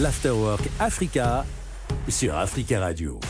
l'Afterwork Africa sur Africa Radio.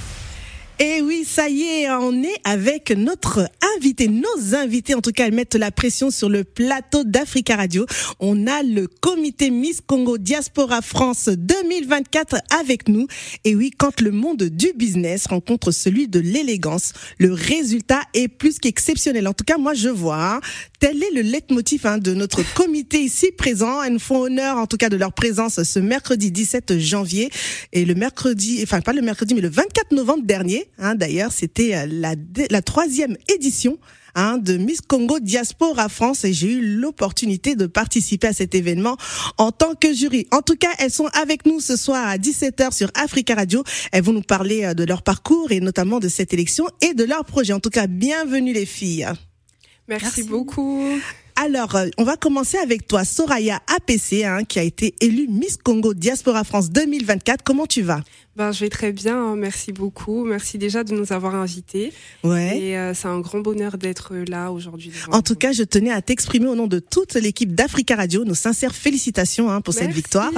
Et oui, ça y est, on est avec notre invité, nos invités, en tout cas, elles mettent la pression sur le plateau d'Africa Radio. On a le comité Miss Congo Diaspora France 2024 avec nous. Et oui, quand le monde du business rencontre celui de l'élégance, le résultat est plus qu'exceptionnel. En tout cas, moi, je vois, tel est le leitmotiv hein, de notre comité ici présent. Elles nous font honneur, en tout cas, de leur présence ce mercredi 17 janvier. Et le mercredi, enfin, pas le mercredi, mais le 24 novembre dernier, Hein, D'ailleurs, c'était euh, la, la troisième édition hein, de Miss Congo Diaspora France et j'ai eu l'opportunité de participer à cet événement en tant que jury. En tout cas, elles sont avec nous ce soir à 17h sur Africa Radio. Elles vont nous parler euh, de leur parcours et notamment de cette élection et de leur projet. En tout cas, bienvenue les filles. Merci, beaucoup. Alors, euh, on va commencer avec toi, Soraya APC, hein, qui a été élue Miss Congo Diaspora France 2024. Comment tu vas? Ben, je vais très bien, hein. merci beaucoup. Merci déjà de nous avoir invités. Ouais. Et euh, c'est un grand bonheur d'être là aujourd'hui. En tout cas, je tenais à t'exprimer au nom de toute l'équipe d'Africa Radio nos sincères félicitations hein, pour cette victoire.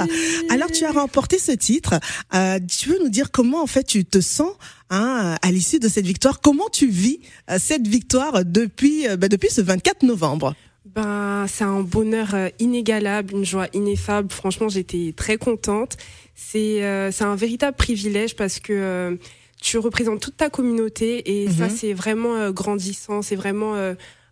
Alors, tu as remporté ce titre. Euh, tu veux nous dire comment en fait tu te sens hein, à l'issue de cette victoire? Comment tu vis euh, cette victoire depuis euh, bah, depuis ce 24 novembre? Ben, c'est un bonheur euh, inégalable, une joie ineffable. Franchement, j'étais très contente. C'est euh, c'est un véritable privilège parce que euh, tu représentes toute ta communauté et ça, mhm. c'est vraiment grandissant. C'est vraiment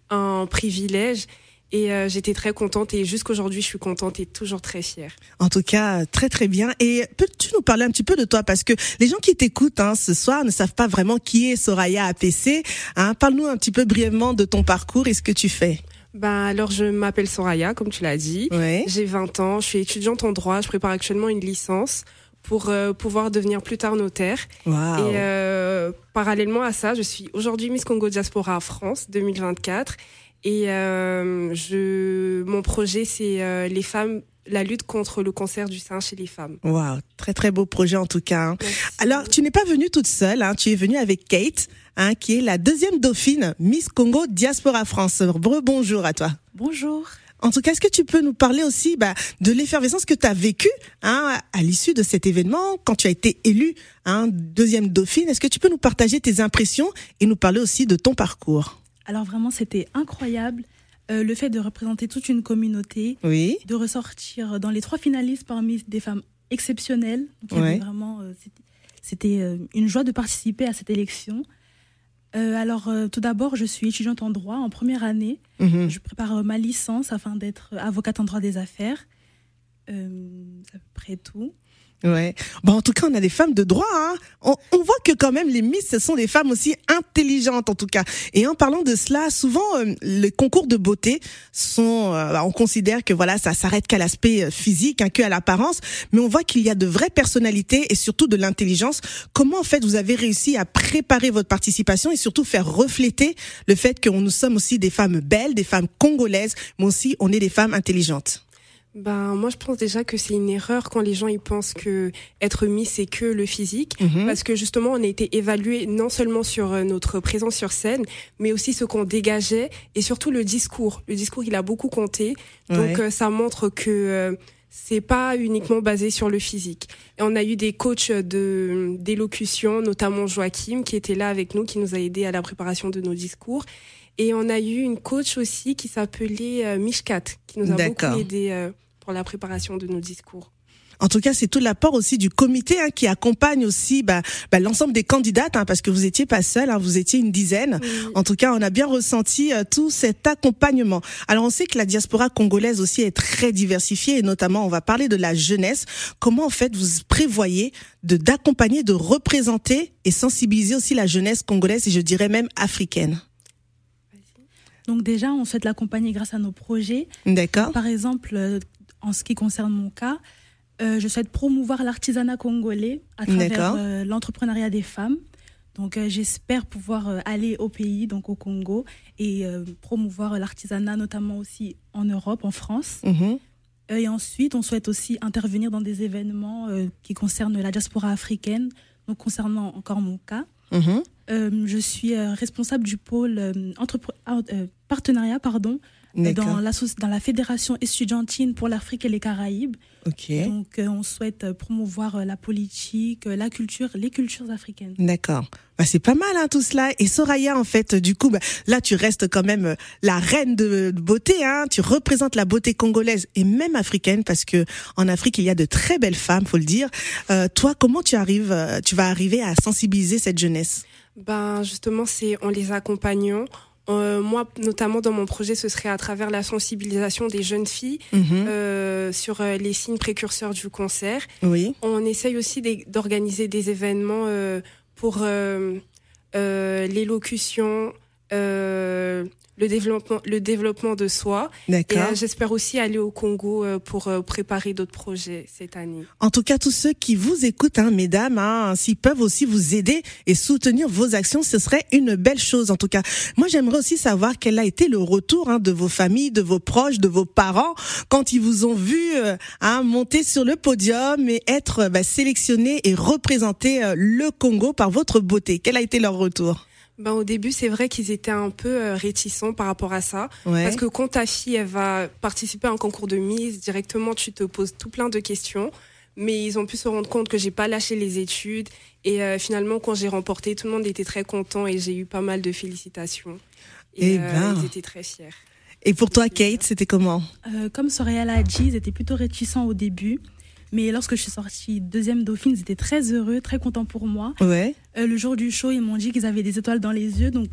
un privilège. Et j'étais très contente et jusqu'aujourd'hui, je suis contente et toujours très fière. En tout cas, très très bien. Et peux-tu nous parler un petit peu de toi? Parce que les gens qui t'écoutent hein, ce soir ne savent pas vraiment qui est Soraya APC. Hein. Parle-nous un petit peu brièvement de ton parcours et ce que tu fais. Ben alors je m'appelle Soraya, comme tu l'as dit. J'ai 20 ans, je suis étudiante en droit, je prépare actuellement une licence pour euh, pouvoir devenir plus tard notaire. Et euh, parallèlement à ça, je suis aujourd'hui Miss Congo Diaspora France 2024. Et euh, je, mon projet, c'est euh, les femmes la lutte contre le cancer du sein chez les femmes. Waouh, très très beau projet en tout cas. Hein. Alors, tu n'es pas venue toute seule, hein, tu es venue avec Kate, hein, qui est la deuxième dauphine Miss Congo Diaspora France. Bonjour à toi. Bonjour. En tout cas, est-ce que tu peux nous parler aussi bah, de l'effervescence que tu as vécue hein, à l'issue de cet événement, quand tu as été élue hein, deuxième dauphine? Est-ce que tu peux nous partager tes impressions et nous parler aussi de ton parcours? Alors vraiment, c'était incroyable. Euh, le fait de représenter toute une communauté, oui. de ressortir dans les trois finalistes parmi des femmes exceptionnelles. vraiment, euh, c'était euh, une joie de participer à cette élection. alors, tout d'abord, je suis étudiante en droit en première année. Mhm. Je prépare ma licence afin d'être avocate en droit des affaires. c'est à peu près tout. Ouais. Bon, en tout cas, on a des femmes de droit. Hein. On, on, voit que quand même les Miss, ce sont des femmes aussi intelligentes en tout cas. Et en parlant de cela, souvent euh, les concours de beauté sont, euh, on considère que voilà, ça s'arrête qu'à l'aspect euh, physique, hein, qu'à l'apparence, mais on voit qu'il y a de vraies personnalités et surtout de l'intelligence. Comment en fait vous avez réussi à préparer votre participation et surtout faire refléter le fait que nous sommes aussi des femmes belles, des femmes congolaises, mais aussi on est des femmes intelligentes? Ben moi je pense déjà que c'est une erreur quand les gens ils pensent que être mis c'est que le physique mhm. parce que justement on a été évalué non seulement sur euh, notre présence sur scène mais aussi ce qu'on dégageait et surtout le discours. Le discours il a beaucoup compté donc euh, ça montre que euh, c'est pas uniquement basé sur le physique. Et on a eu des coachs de d'élocution, notamment Joachim, qui était là avec nous, qui nous a aidé à la préparation de nos discours. Et on a eu une coach aussi qui s'appelait Mishkat, qui nous a beaucoup aidé pour la préparation de nos discours. En tout cas, c'est tout l'apport aussi du comité hein, qui accompagne aussi bah, bah, l'ensemble des candidates, hein, parce que vous étiez pas seul, hein, vous étiez une dizaine. En tout cas, on a bien ressenti euh, tout cet accompagnement. Alors, on sait que la diaspora congolaise aussi est très diversifiée, et notamment, on va parler de la jeunesse. Comment en fait vous prévoyez de d'accompagner, de représenter et sensibiliser aussi la jeunesse congolaise et je dirais même africaine? Donc déjà, on souhaite l'accompagner grâce à nos projets. D'accord. Par exemple, euh, en ce qui concerne mon cas, euh, je souhaite promouvoir l'artisanat congolais à travers euh, l'entrepreneuriat des femmes. Donc euh, j'espère pouvoir aller au pays, donc au Congo, et promouvoir l'artisanat, notamment aussi en Europe, en France. Mhm. et ensuite, on souhaite aussi intervenir dans des événements qui concernent la diaspora africaine. Donc concernant encore mon cas, mhm. je suis responsable du pôle partenariat pardon, dans la, dans la Fédération estudiantine pour l'Afrique et les Caraïbes. Donc, on souhaite promouvoir la politique, la culture, les cultures africaines. D'accord. Bah, c'est pas mal hein, tout cela. Et Soraya, en fait, du coup, bah, là, tu restes quand même la reine de beauté. Hein. Tu représentes la beauté congolaise et même africaine parce que en Afrique, il y a de très belles femmes, faut le dire. Euh, toi, comment tu arrives, tu vas arriver à sensibiliser cette jeunesse? Ben, justement, c'est en les accompagnant euh, moi, notamment dans mon projet, ce serait à travers la sensibilisation des jeunes filles mhm. euh, sur euh, les signes précurseurs du cancer. Oui. On essaye aussi d'organiser des événements euh, pour euh, le développement, le développement de soi. D'accord. Et euh, j'espère aussi aller au Congo euh, pour euh, préparer d'autres projets cette année. En tout cas, tous ceux qui vous écoutent, hein, mesdames, hein, s'ils peuvent aussi vous aider et soutenir vos actions, ce serait une belle chose. En tout cas, moi, j'aimerais aussi savoir quel a été le retour hein, de vos familles, de vos proches, de vos parents quand ils vous ont vu hein, monter sur le podium et être bah, sélectionné et représenter le Congo par votre beauté. Quel a été leur retour? Ben, au début, c'est vrai qu'ils étaient un peu euh, réticents par rapport à ça. Parce que quand ta fille, elle va participer à un concours de mise, directement, tu te poses tout plein de questions. Mais ils ont pu se rendre compte que j'ai pas lâché les études. Et euh, finalement, quand j'ai remporté, tout le monde était très content et j'ai eu pas mal de félicitations. Et, eh ben. ils étaient très fiers. Et pour toi, Kate, c'était comment? Comme Soraya l'a dit, ils étaient plutôt réticents au début. Mais lorsque je suis sortie deuxième dauphine, ils étaient très heureux, très contents pour moi. Ouais. Euh, le jour du show, ils m'ont dit qu'ils avaient des étoiles dans les yeux, donc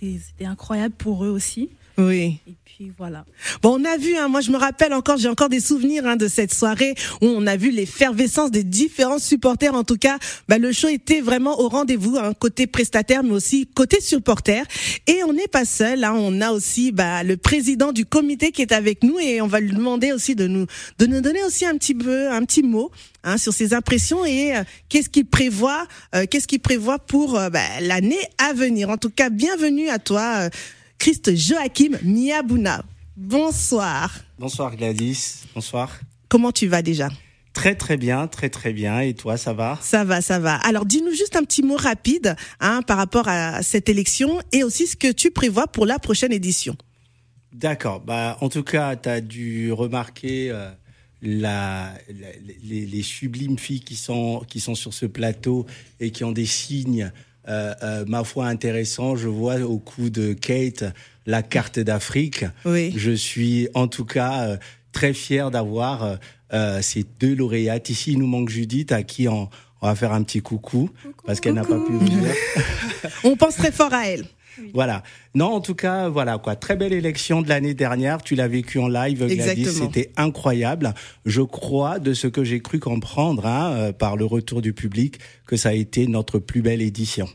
c'était incroyable pour eux aussi. Oui. Et puis voilà. Bon, on a vu, hein, moi je me rappelle encore, j'ai encore des souvenirs hein, de cette soirée où on a vu l'effervescence des différents supporters. En tout cas, bah, le show était vraiment au rendez-vous, hein, côté prestataire, mais aussi côté supporter. Et on n'est pas seul, hein, on a aussi bah, le président du comité qui est avec nous et on va lui demander aussi de nous de nous donner aussi un petit peu, un petit mot Hein, sur ses impressions et euh, qu'est-ce qu'il prévoit, euh, qu'est-ce qu'il prévoit pour euh, bah, l'année à venir. En tout cas, bienvenue à toi, Christ Joachim Miabouna. Bonsoir. Bonsoir Gladys. Bonsoir. Comment tu vas déjà? Très très bien, très très bien. Et toi, ça va? Ça va, ça va. Alors dis-nous juste un petit mot rapide hein, par rapport à cette élection et aussi ce que tu prévois pour la prochaine édition. D'accord. Bah, en tout cas, tu as dû remarquer euh, la, les, les, sublimes filles qui sont, qui sont sur ce plateau et qui ont des signes ma foi, intéressant. Je vois au coup de Kate la carte d'Afrique. Oui. Je suis en tout cas euh, très fier d'avoir euh, ces deux lauréates. Ici, il nous manque Judith, à qui on, on va faire un petit coucou, parce qu'elle n'a pas pu venir. on pense très fort à elle. Voilà. Non, en tout cas, voilà quoi. Très belle élection de l'année dernière. Tu l'as vécu en live, Gladys. C'était incroyable. Je crois, de ce que j'ai cru comprendre hein, euh, par le retour du public, que ça a été notre plus belle édition.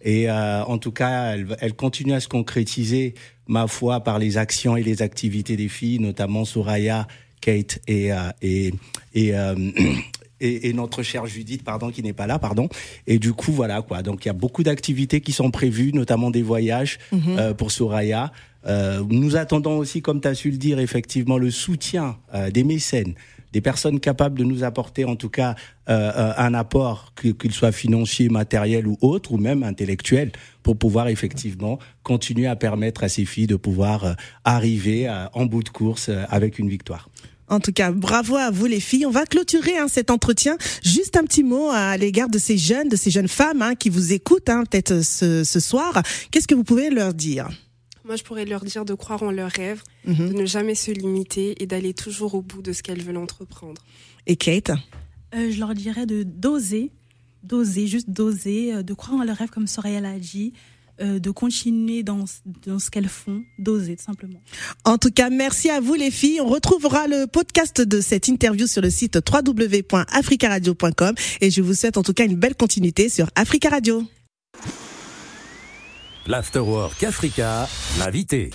Et euh, en tout cas, elle, elle, continue à se concrétiser, ma foi, par les actions et les activités des filles, notamment Soraya, Kate et euh, et, et et, et, notre chère Judith, pardon, qui n'est pas là, pardon. Et du coup, voilà quoi. Donc il y a beaucoup d'activités qui sont prévues, notamment des voyages mhm. euh, pour Soraya. Euh, nous attendons aussi, comme tu as su le dire, effectivement, le soutien euh, des mécènes, des personnes capables de nous apporter, en tout cas, euh, euh, un apport, qu'il soit financier, matériel ou autre, ou même intellectuel, pour pouvoir effectivement continuer à permettre à ces filles de pouvoir arriver en bout de course avec une victoire. En tout cas, bravo à vous les filles. On va clôturer hein, cet entretien. Juste un petit mot à l'égard de ces jeunes, de ces jeunes femmes hein, qui vous écoutent hein, peut-être ce, ce soir. Qu'est-ce que vous pouvez leur dire? Moi, je pourrais leur dire de croire en leurs rêves, mhm. de ne jamais se limiter et d'aller toujours au bout de ce qu'elles veulent entreprendre. Et Kate? Euh, Je leur dirais de doser, doser, juste doser, euh, de croire en leurs rêves comme Soraya l'a dit, euh, de continuer dans, dans ce qu'elles font, d'oser tout simplement. En tout cas, merci à vous les filles. On retrouvera le podcast de cette interview sur le site www.africaradio.com et je vous souhaite en tout cas une belle continuité sur Africa Radio. L'Afterwork Africa, l'invité.